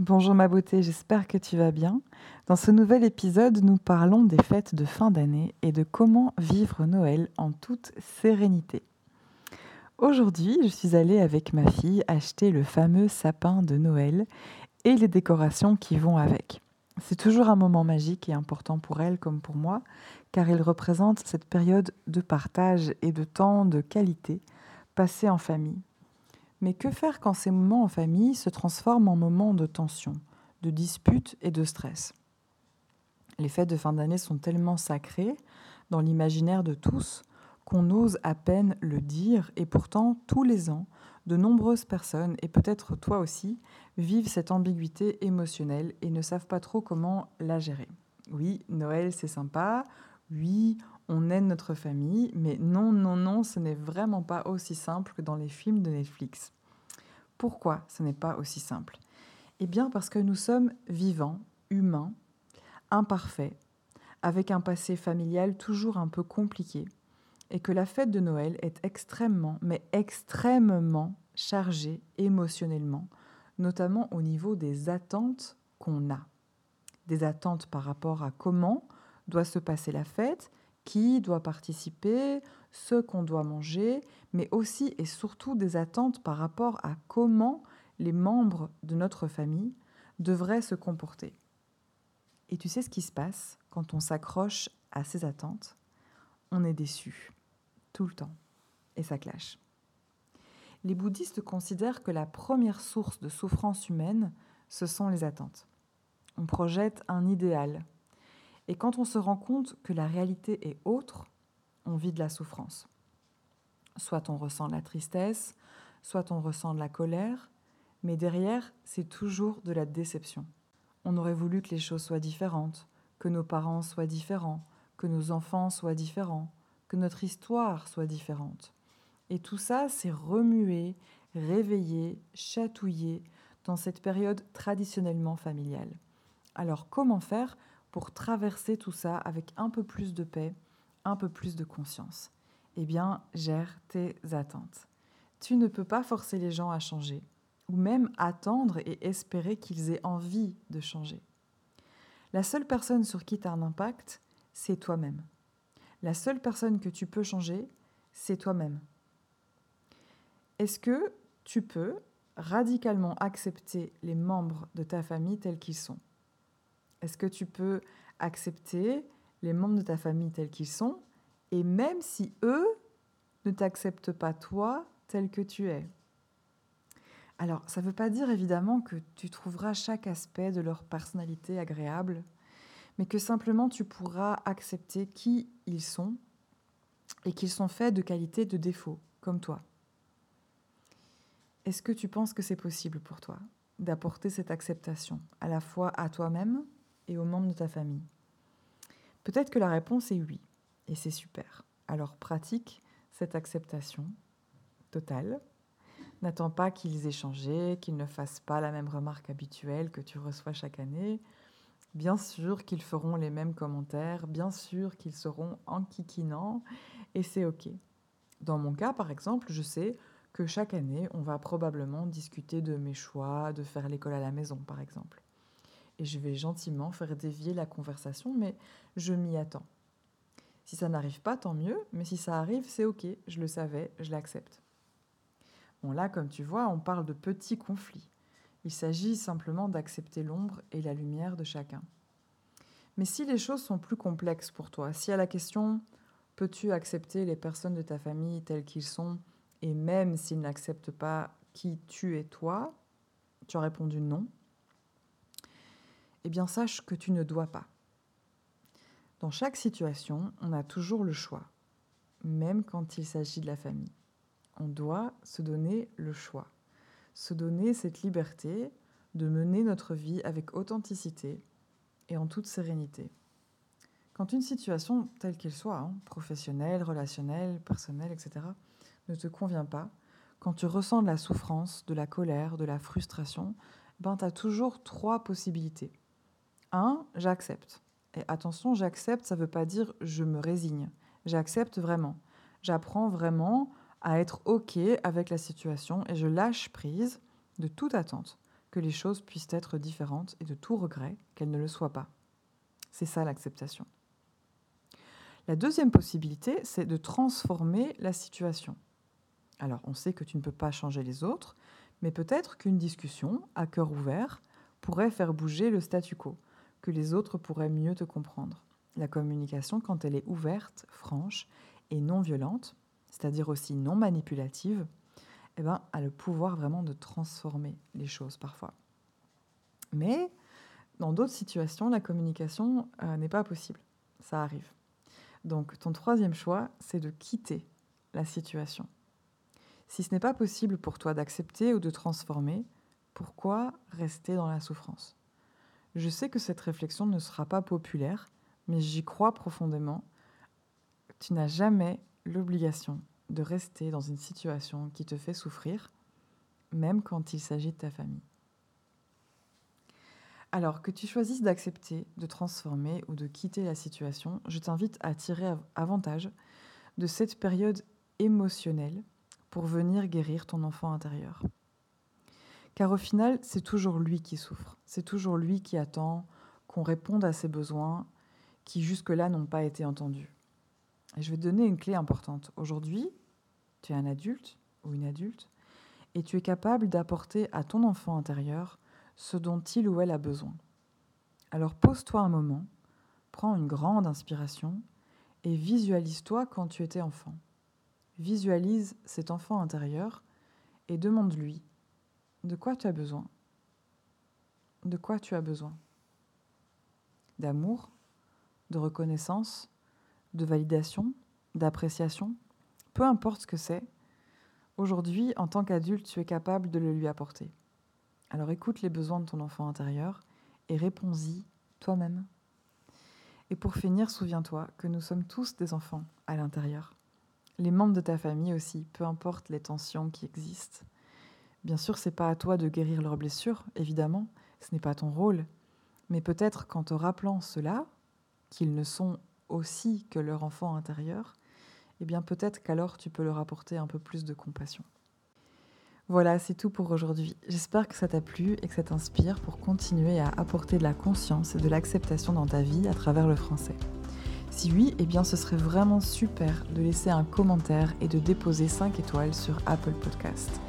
Bonjour ma beauté, j'espère que tu vas bien. Dans ce nouvel épisode, nous parlons des fêtes de fin d'année et de comment vivre Noël en toute sérénité. Aujourd'hui, je suis allée avec ma fille acheter le fameux sapin de Noël et les décorations qui vont avec. C'est toujours un moment magique et important pour elle comme pour moi, car il représente cette période de partage et de temps de qualité passé en famille, mais que faire quand ces moments en famille se transforment en moments de tension, de dispute et de stress? Les fêtes de fin d'année sont tellement sacrées dans l'imaginaire de tous qu'on ose à peine le dire et pourtant tous les ans, de nombreuses personnes, et peut-être toi aussi, vivent cette ambiguïté émotionnelle et ne savent pas trop comment la gérer. Oui, Noël c'est sympa, oui, on aide notre famille, mais non, non, non, ce n'est vraiment pas aussi simple que dans les films de Netflix. Pourquoi ce n'est pas aussi simple? Eh bien parce que nous sommes vivants, humains, imparfaits, avec un passé familial toujours un peu compliqué, et que la fête de Noël est extrêmement, mais extrêmement chargée émotionnellement, notamment au niveau des attentes qu'on a. Des attentes par rapport à comment doit se passer la fête, qui doit participer, ce qu'on doit manger, mais aussi et surtout des attentes par rapport à comment les membres de notre famille devraient se comporter. Et tu sais ce qui se passe quand on s'accroche à ces attentes? On est déçu, tout le temps, et ça clash. Les bouddhistes considèrent que la première source de souffrance humaine, ce sont les attentes. On projette un idéal, et quand on se rend compte que la réalité est autre, on vit de la souffrance. Soit on ressent la tristesse, soit on ressent de la colère, mais derrière, c'est toujours de la déception. On aurait voulu que les choses soient différentes, que nos parents soient différents, que nos enfants soient différents, que notre histoire soit différente. Et tout ça, c'est remué, réveillé, chatouillé dans cette période traditionnellement familiale. Alors comment faire pour traverser tout ça avec un peu plus de paix, un peu plus de conscience Eh bien, gère tes attentes. Tu ne peux pas forcer les gens à changer, ou même attendre et espérer qu'ils aient envie de changer. La seule personne sur qui tu as un impact, c'est toi-même. La seule personne que tu peux changer, c'est toi-même. Est-ce que tu peux radicalement accepter les membres de ta famille tels qu'ils sont? Est-ce que tu peux accepter les membres de ta famille tels qu'ils sont et même si eux ne t'acceptent pas toi tel que tu es? Alors, ça ne veut pas dire évidemment que tu trouveras chaque aspect de leur personnalité agréable, mais que simplement tu pourras accepter qui ils sont et qu'ils sont faits de qualités de défauts, comme toi. Est-ce que tu penses que c'est possible pour toi d'apporter cette acceptation à la fois à toi-même et aux membres de ta famille Peut-être que la réponse est oui, et c'est super. Alors pratique cette acceptation totale. N'attends pas qu'ils aient changé, qu'ils ne fassent pas la même remarque habituelle que tu reçois chaque année. Bien sûr qu'ils feront les mêmes commentaires, bien sûr qu'ils seront enquiquinants, et c'est OK. Dans mon cas, par exemple, je sais que chaque année, on va probablement discuter de mes choix, de faire l'école à la maison, par exemple et je vais gentiment faire dévier la conversation, mais je m'y attends. Si ça n'arrive pas, tant mieux, mais si ça arrive, c'est ok, je le savais, je l'accepte. Bon là, comme tu vois, on parle de petits conflits. Il s'agit simplement d'accepter l'ombre et la lumière de chacun. Mais si les choses sont plus complexes pour toi, si à la question peux-tu accepter les personnes de ta famille telles qu'ils sont, et même s'ils n'acceptent pas qui tu es toi, tu as répondu non, eh bien sache que tu ne dois pas. Dans chaque situation, on a toujours le choix, même quand il s'agit de la famille. On doit se donner le choix, se donner cette liberté de mener notre vie avec authenticité et en toute sérénité. Quand une situation, telle qu'elle soit, hein, professionnelle, relationnelle, personnelle, etc., ne te convient pas, quand tu ressens de la souffrance, de la colère, de la frustration, ben, tu as toujours trois possibilités. Un, j'accepte. Et attention, j'accepte, ça ne veut pas dire je me résigne. J'accepte vraiment. J'apprends vraiment à être OK avec la situation et je lâche prise de toute attente que les choses puissent être différentes et de tout regret qu'elles ne le soient pas. C'est ça l'acceptation. La deuxième possibilité, c'est de transformer la situation. Alors, on sait que tu ne peux pas changer les autres, mais peut-être qu'une discussion à cœur ouvert pourrait faire bouger le statu quo, que les autres pourraient mieux te comprendre. La communication, quand elle est ouverte, franche et non violente, c'est-à-dire aussi non manipulative, eh ben, a le pouvoir vraiment de transformer les choses parfois. Mais dans d'autres situations, la communication euh, n'est pas possible. Ça arrive. Donc ton troisième choix, c'est de quitter la situation. Si ce n'est pas possible pour toi d'accepter ou de transformer, pourquoi rester dans la souffrance? Je sais que cette réflexion ne sera pas populaire, mais j'y crois profondément. Tu n'as jamais l'obligation de rester dans une situation qui te fait souffrir, même quand il s'agit de ta famille. Alors que tu choisisses d'accepter, de transformer ou de quitter la situation, je t'invite à tirer avantage de cette période émotionnelle pour venir guérir ton enfant intérieur. Car au final, c'est toujours lui qui souffre, c'est toujours lui qui attend qu'on réponde à ses besoins qui jusque-là n'ont pas été entendus. Et je vais te donner une clé importante. Aujourd'hui, tu es un adulte ou une adulte et tu es capable d'apporter à ton enfant intérieur ce dont il ou elle a besoin. Alors pose-toi un moment, prends une grande inspiration et visualise-toi quand tu étais enfant. Visualise cet enfant intérieur et demande-lui de quoi tu as besoin? De quoi tu as besoin? D'amour, de reconnaissance, de validation, d'appréciation, peu importe ce que c'est. Aujourd'hui, en tant qu'adulte, tu es capable de le lui apporter. Alors écoute les besoins de ton enfant intérieur et réponds-y toi-même. Et pour finir, souviens-toi que nous sommes tous des enfants à l'intérieur. Les membres de ta famille aussi, peu importe les tensions qui existent. Bien sûr, c'est pas à toi de guérir leurs blessures, évidemment, ce n'est pas ton rôle. Mais peut-être qu'en te rappelant cela, qu'ils ne sont aussi que leur enfant intérieur, eh bien peut-être qu'alors tu peux leur apporter un peu plus de compassion. Voilà, c'est tout pour aujourd'hui. J'espère que ça t'a plu et que ça t'inspire pour continuer à apporter de la conscience et de l'acceptation dans ta vie à travers le français. Si oui, eh bien ce serait vraiment super de laisser un commentaire et de déposer 5 étoiles sur Apple Podcast.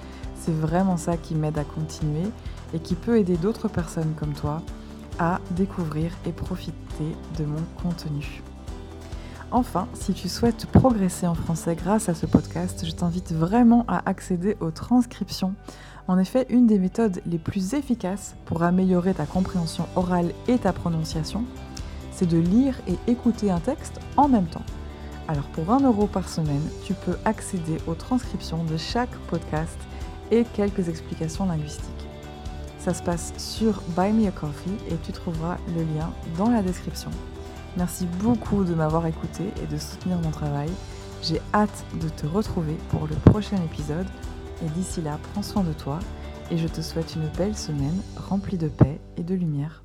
C'est vraiment ça qui m'aide à continuer et qui peut aider d'autres personnes comme toi à découvrir et profiter de mon contenu. Enfin, si tu souhaites progresser en français grâce à ce podcast, je t'invite vraiment à accéder aux transcriptions. En effet, une des méthodes les plus efficaces pour améliorer ta compréhension orale et ta prononciation, c'est de lire et écouter un texte en même temps. Alors pour 1 euro par semaine, tu peux accéder aux transcriptions de chaque podcast et quelques explications linguistiques. Ça se passe sur Buy Me a Coffee et tu trouveras le lien dans la description. Merci beaucoup de m'avoir écouté et de soutenir mon travail. J'ai hâte de te retrouver pour le prochain épisode. Et d'ici là, prends soin de toi et je te souhaite une belle semaine remplie de paix et de lumière.